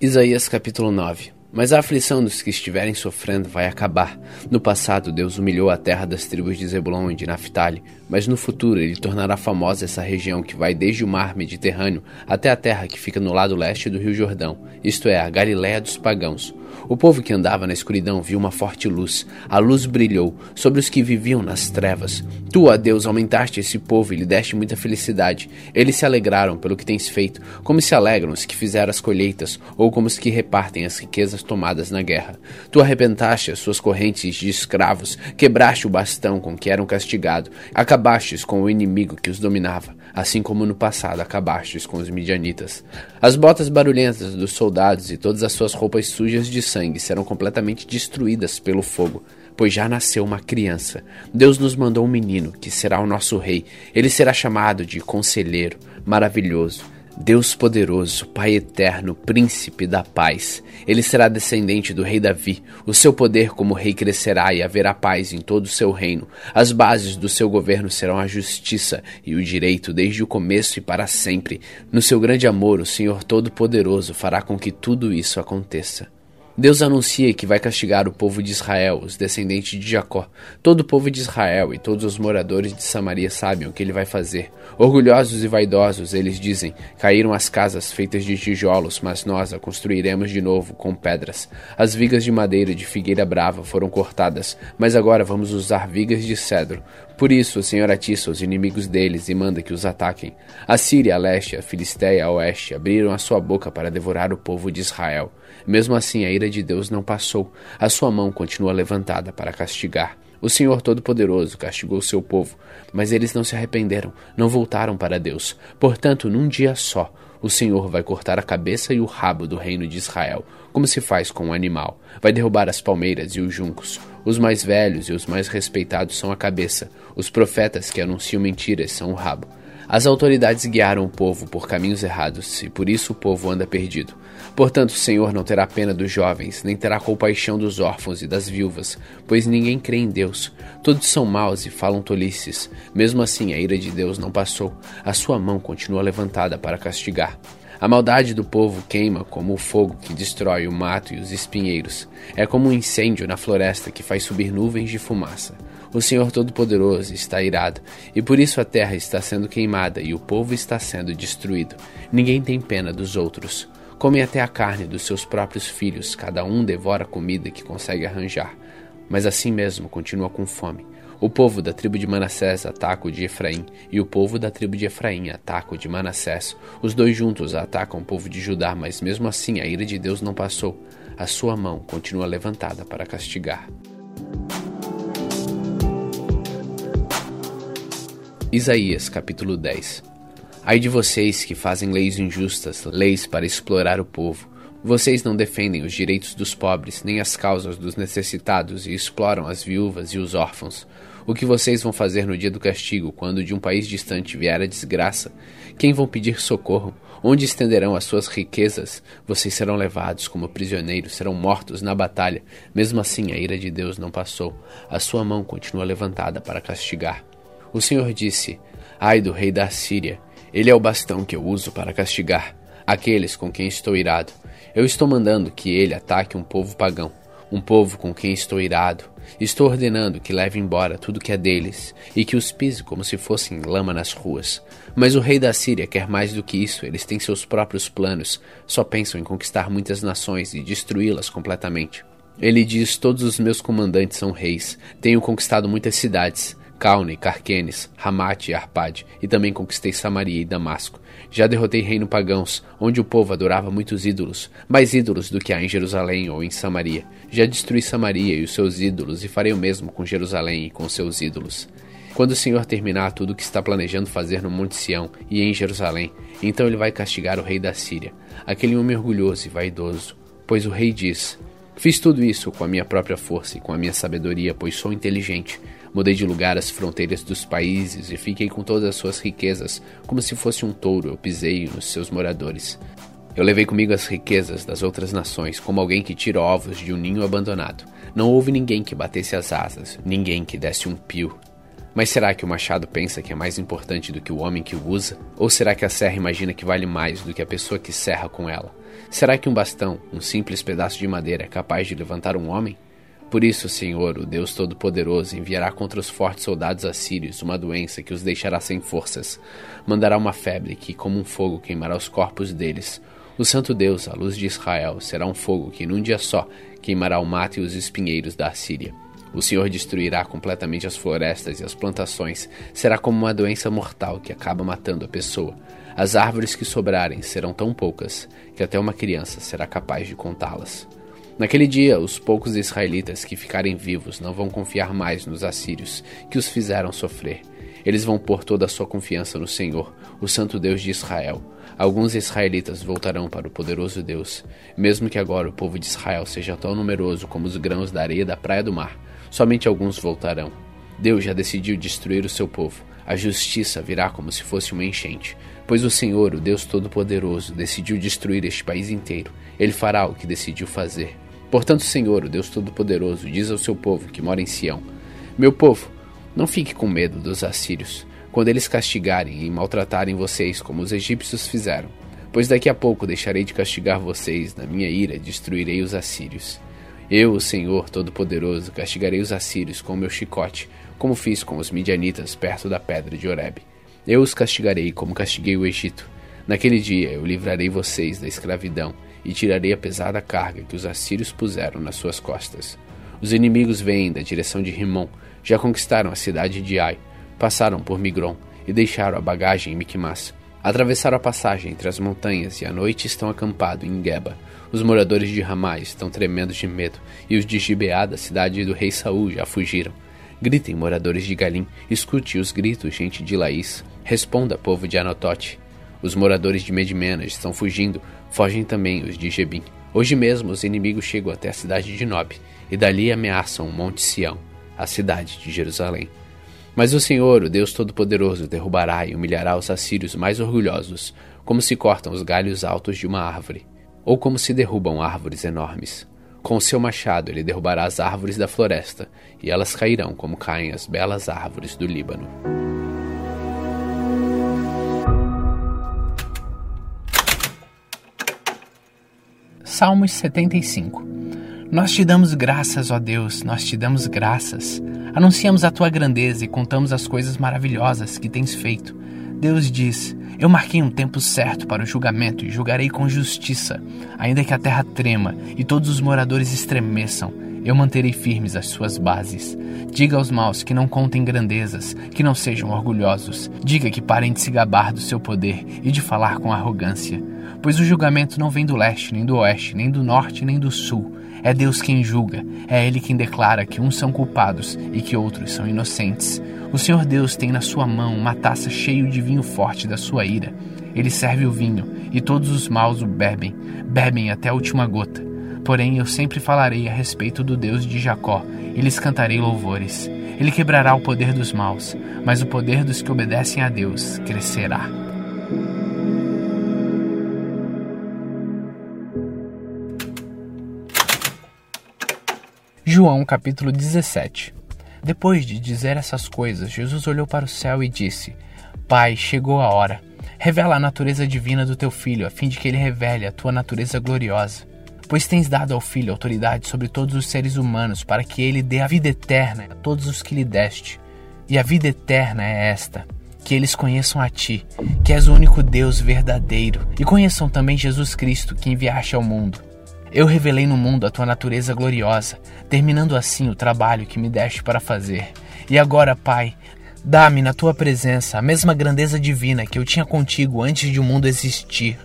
Isaías capítulo 9 Mas a aflição dos que estiverem sofrendo vai acabar. No passado, Deus humilhou a terra das tribos de Zebulon e de Naphtali, mas no futuro ele tornará famosa essa região que vai desde o mar Mediterrâneo até a terra que fica no lado leste do rio Jordão, isto é, a Galiléia dos pagãos. O povo que andava na escuridão viu uma forte luz. A luz brilhou sobre os que viviam nas trevas. Tu, ó Deus, aumentaste esse povo e lhe deste muita felicidade. Eles se alegraram pelo que tens feito, como se alegram os que fizeram as colheitas, ou como os que repartem as riquezas tomadas na guerra. Tu arrebentaste as suas correntes de escravos, quebraste o bastão com que eram castigados, acabastes com o inimigo que os dominava, assim como no passado acabastes com os midianitas. As botas barulhentas dos soldados e todas as suas roupas sujas de sangue serão completamente destruídas pelo fogo, pois já nasceu uma criança. Deus nos mandou um menino, que será o nosso rei. Ele será chamado de Conselheiro, Maravilhoso, Deus poderoso, Pai eterno, Príncipe da paz. Ele será descendente do rei Davi. O seu poder como rei crescerá e haverá paz em todo o seu reino. As bases do seu governo serão a justiça e o direito desde o começo e para sempre. No seu grande amor, o Senhor Todo-Poderoso fará com que tudo isso aconteça. Deus anuncia que vai castigar o povo de Israel, os descendentes de Jacó. Todo o povo de Israel e todos os moradores de Samaria sabem o que ele vai fazer. Orgulhosos e vaidosos, eles dizem: Caíram as casas feitas de tijolos, mas nós a construiremos de novo com pedras. As vigas de madeira de figueira brava foram cortadas, mas agora vamos usar vigas de cedro. Por isso o Senhor atiça os inimigos deles e manda que os ataquem. A Síria a leste, a Filisteia a oeste abriram a sua boca para devorar o povo de Israel. Mesmo assim, a ira de Deus não passou. A sua mão continua levantada para castigar. O Senhor Todo-Poderoso castigou seu povo, mas eles não se arrependeram, não voltaram para Deus. Portanto, num dia só, o Senhor vai cortar a cabeça e o rabo do reino de Israel, como se faz com um animal. Vai derrubar as palmeiras e os juncos. Os mais velhos e os mais respeitados são a cabeça. Os profetas que anunciam mentiras são o rabo. As autoridades guiaram o povo por caminhos errados, e por isso o povo anda perdido. Portanto, o Senhor não terá pena dos jovens, nem terá compaixão dos órfãos e das viúvas, pois ninguém crê em Deus. Todos são maus e falam tolices. Mesmo assim, a ira de Deus não passou. A sua mão continua levantada para castigar. A maldade do povo queima como o fogo que destrói o mato e os espinheiros. É como um incêndio na floresta que faz subir nuvens de fumaça. O Senhor Todo-Poderoso está irado, e por isso a terra está sendo queimada e o povo está sendo destruído. Ninguém tem pena dos outros. Comem até a carne dos seus próprios filhos, cada um devora a comida que consegue arranjar, mas assim mesmo continua com fome. O povo da tribo de Manassés ataca o de Efraim, e o povo da tribo de Efraim ataca o de Manassés. Os dois juntos atacam o povo de Judá, mas mesmo assim a ira de Deus não passou. A sua mão continua levantada para castigar. Isaías capítulo 10 Ai de vocês que fazem leis injustas, leis para explorar o povo. Vocês não defendem os direitos dos pobres, nem as causas dos necessitados e exploram as viúvas e os órfãos. O que vocês vão fazer no dia do castigo, quando de um país distante vier a desgraça? Quem vão pedir socorro? Onde estenderão as suas riquezas? Vocês serão levados como prisioneiros, serão mortos na batalha. Mesmo assim, a ira de Deus não passou. A sua mão continua levantada para castigar. O Senhor disse: Ai do rei da Síria, ele é o bastão que eu uso para castigar aqueles com quem estou irado. Eu estou mandando que ele ataque um povo pagão, um povo com quem estou irado. Estou ordenando que leve embora tudo que é deles e que os pise como se fossem lama nas ruas. Mas o rei da Síria quer mais do que isso, eles têm seus próprios planos, só pensam em conquistar muitas nações e destruí-las completamente. Ele diz: Todos os meus comandantes são reis, tenho conquistado muitas cidades. Caune, Carquenes, Ramate e Arpade, e também conquistei Samaria e Damasco. Já derrotei reino pagãos, onde o povo adorava muitos ídolos, mais ídolos do que há em Jerusalém ou em Samaria. Já destruí Samaria e os seus ídolos, e farei o mesmo com Jerusalém e com seus ídolos. Quando o Senhor terminar tudo o que está planejando fazer no Monte Sião e em Jerusalém, então ele vai castigar o rei da Síria, aquele homem orgulhoso e vaidoso. Pois o rei diz: Fiz tudo isso com a minha própria força e com a minha sabedoria, pois sou inteligente. Mudei de lugar as fronteiras dos países e fiquei com todas as suas riquezas, como se fosse um touro, eu pisei nos seus moradores. Eu levei comigo as riquezas das outras nações, como alguém que tira ovos de um ninho abandonado. Não houve ninguém que batesse as asas, ninguém que desse um pio. Mas será que o machado pensa que é mais importante do que o homem que o usa? Ou será que a serra imagina que vale mais do que a pessoa que serra com ela? Será que um bastão, um simples pedaço de madeira, é capaz de levantar um homem? Por isso, Senhor, o Deus Todo-Poderoso, enviará contra os fortes soldados assírios uma doença que os deixará sem forças. Mandará uma febre que, como um fogo, queimará os corpos deles. O Santo Deus, a luz de Israel, será um fogo que, num dia só, queimará o mato e os espinheiros da Assíria. O Senhor destruirá completamente as florestas e as plantações. Será como uma doença mortal que acaba matando a pessoa. As árvores que sobrarem serão tão poucas que até uma criança será capaz de contá-las. Naquele dia, os poucos israelitas que ficarem vivos não vão confiar mais nos assírios, que os fizeram sofrer. Eles vão pôr toda a sua confiança no Senhor, o Santo Deus de Israel. Alguns israelitas voltarão para o poderoso Deus. Mesmo que agora o povo de Israel seja tão numeroso como os grãos da areia da praia do mar, somente alguns voltarão. Deus já decidiu destruir o seu povo. A justiça virá como se fosse uma enchente. Pois o Senhor, o Deus Todo-Poderoso, decidiu destruir este país inteiro. Ele fará o que decidiu fazer. Portanto, Senhor, o Deus Todo-Poderoso, diz ao seu povo que mora em Sião: Meu povo, não fique com medo dos assírios, quando eles castigarem e maltratarem vocês como os egípcios fizeram. Pois daqui a pouco deixarei de castigar vocês, na minha ira destruirei os assírios. Eu, o Senhor Todo-Poderoso, castigarei os assírios com o meu chicote, como fiz com os midianitas perto da pedra de Horebe. Eu os castigarei como castiguei o Egito. Naquele dia eu livrarei vocês da escravidão e tirarei a pesada carga que os assírios puseram nas suas costas. Os inimigos vêm da direção de Rimon, já conquistaram a cidade de Ai, passaram por Migron e deixaram a bagagem em Miquimás. Atravessaram a passagem entre as montanhas e à noite estão acampados em Geba. Os moradores de Ramá estão tremendo de medo, e os de Gibeá, da cidade do rei Saul, já fugiram. Gritem, moradores de Galim, escute os gritos, gente de Laís. Responda, povo de Anotote. Os moradores de Medimena estão fugindo, fogem também os de Jebim. Hoje mesmo os inimigos chegam até a cidade de Nob, e dali ameaçam o Monte Sião, a cidade de Jerusalém. Mas o Senhor, o Deus Todo-Poderoso, derrubará e humilhará os assírios mais orgulhosos, como se cortam os galhos altos de uma árvore, ou como se derrubam árvores enormes. Com o seu machado ele derrubará as árvores da floresta, e elas cairão como caem as belas árvores do Líbano. Salmos 75 Nós te damos graças, ó Deus, nós te damos graças. Anunciamos a tua grandeza e contamos as coisas maravilhosas que tens feito. Deus diz: Eu marquei um tempo certo para o julgamento e julgarei com justiça, ainda que a terra trema e todos os moradores estremeçam. Eu manterei firmes as suas bases. Diga aos maus que não contem grandezas, que não sejam orgulhosos. Diga que parem de se gabar do seu poder e de falar com arrogância pois o julgamento não vem do leste, nem do oeste, nem do norte, nem do sul. É Deus quem julga, é Ele quem declara que uns são culpados e que outros são inocentes. O Senhor Deus tem na sua mão uma taça cheia de vinho forte da sua ira. Ele serve o vinho, e todos os maus o bebem, bebem até a última gota. Porém, eu sempre falarei a respeito do Deus de Jacó, e lhes cantarei louvores. Ele quebrará o poder dos maus, mas o poder dos que obedecem a Deus crescerá. João capítulo 17 Depois de dizer essas coisas, Jesus olhou para o céu e disse: Pai, chegou a hora. Revela a natureza divina do teu filho, a fim de que ele revele a tua natureza gloriosa. Pois tens dado ao filho autoridade sobre todos os seres humanos, para que ele dê a vida eterna a todos os que lhe deste. E a vida eterna é esta: que eles conheçam a ti, que és o único Deus verdadeiro, e conheçam também Jesus Cristo, que enviaste ao mundo. Eu revelei no mundo a tua natureza gloriosa, terminando assim o trabalho que me deste para fazer. E agora, Pai, dá-me na tua presença a mesma grandeza divina que eu tinha contigo antes de o mundo existir.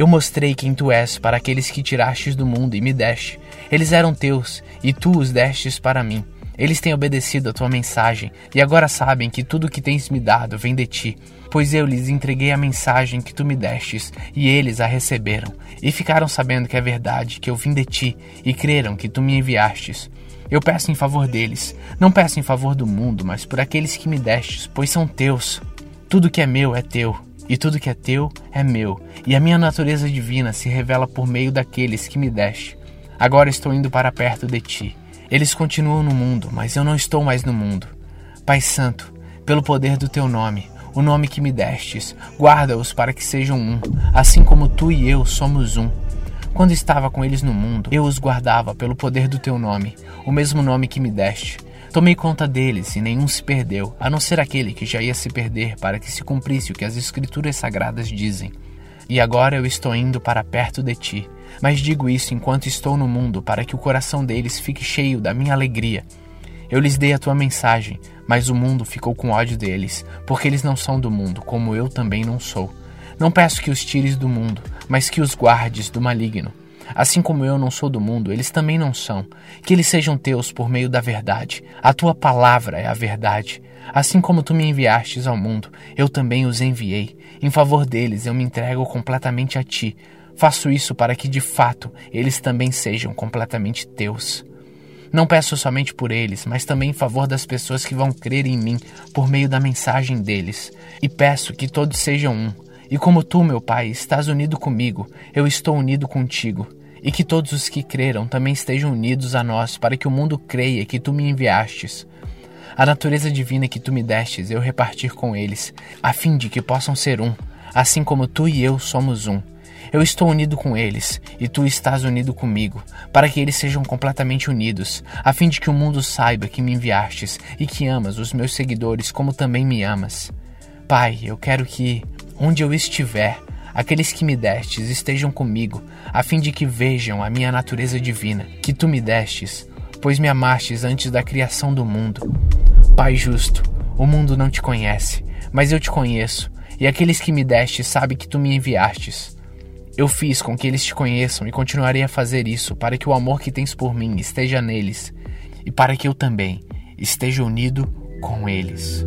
Eu mostrei quem tu és para aqueles que tirastes do mundo e me deste. Eles eram teus, e tu os destes para mim. Eles têm obedecido a tua mensagem, e agora sabem que tudo o que tens me dado vem de ti pois eu lhes entreguei a mensagem que tu me destes, e eles a receberam, e ficaram sabendo que é verdade, que eu vim de ti, e creram que tu me enviastes. Eu peço em favor deles, não peço em favor do mundo, mas por aqueles que me destes, pois são teus. Tudo que é meu é teu, e tudo que é teu é meu, e a minha natureza divina se revela por meio daqueles que me deste. Agora estou indo para perto de ti. Eles continuam no mundo, mas eu não estou mais no mundo. Pai Santo, pelo poder do teu nome, o nome que me destes. Guarda-os para que sejam um, assim como tu e eu somos um. Quando estava com eles no mundo, eu os guardava pelo poder do teu nome, o mesmo nome que me deste. Tomei conta deles e nenhum se perdeu, a não ser aquele que já ia se perder para que se cumprisse o que as Escrituras Sagradas dizem. E agora eu estou indo para perto de ti, mas digo isso enquanto estou no mundo para que o coração deles fique cheio da minha alegria. Eu lhes dei a tua mensagem, mas o mundo ficou com ódio deles, porque eles não são do mundo, como eu também não sou. Não peço que os tires do mundo, mas que os guardes do maligno. Assim como eu não sou do mundo, eles também não são. Que eles sejam teus por meio da verdade. A tua palavra é a verdade. Assim como tu me enviastes ao mundo, eu também os enviei. Em favor deles, eu me entrego completamente a ti. Faço isso para que, de fato, eles também sejam completamente teus. Não peço somente por eles, mas também em favor das pessoas que vão crer em mim por meio da mensagem deles. E peço que todos sejam um. E como tu, meu Pai, estás unido comigo, eu estou unido contigo e que todos os que creram também estejam unidos a nós, para que o mundo creia que tu me enviastes. A natureza divina que tu me destes eu repartir com eles, a fim de que possam ser um, assim como tu e eu somos um. Eu estou unido com eles, e tu estás unido comigo, para que eles sejam completamente unidos, a fim de que o mundo saiba que me enviastes e que amas os meus seguidores como também me amas. Pai, eu quero que, onde eu estiver, aqueles que me destes estejam comigo, a fim de que vejam a minha natureza divina, que tu me destes, pois me amastes antes da criação do mundo. Pai justo, o mundo não te conhece, mas eu te conheço, e aqueles que me destes sabem que tu me enviastes. Eu fiz com que eles te conheçam e continuarei a fazer isso para que o amor que tens por mim esteja neles e para que eu também esteja unido com eles.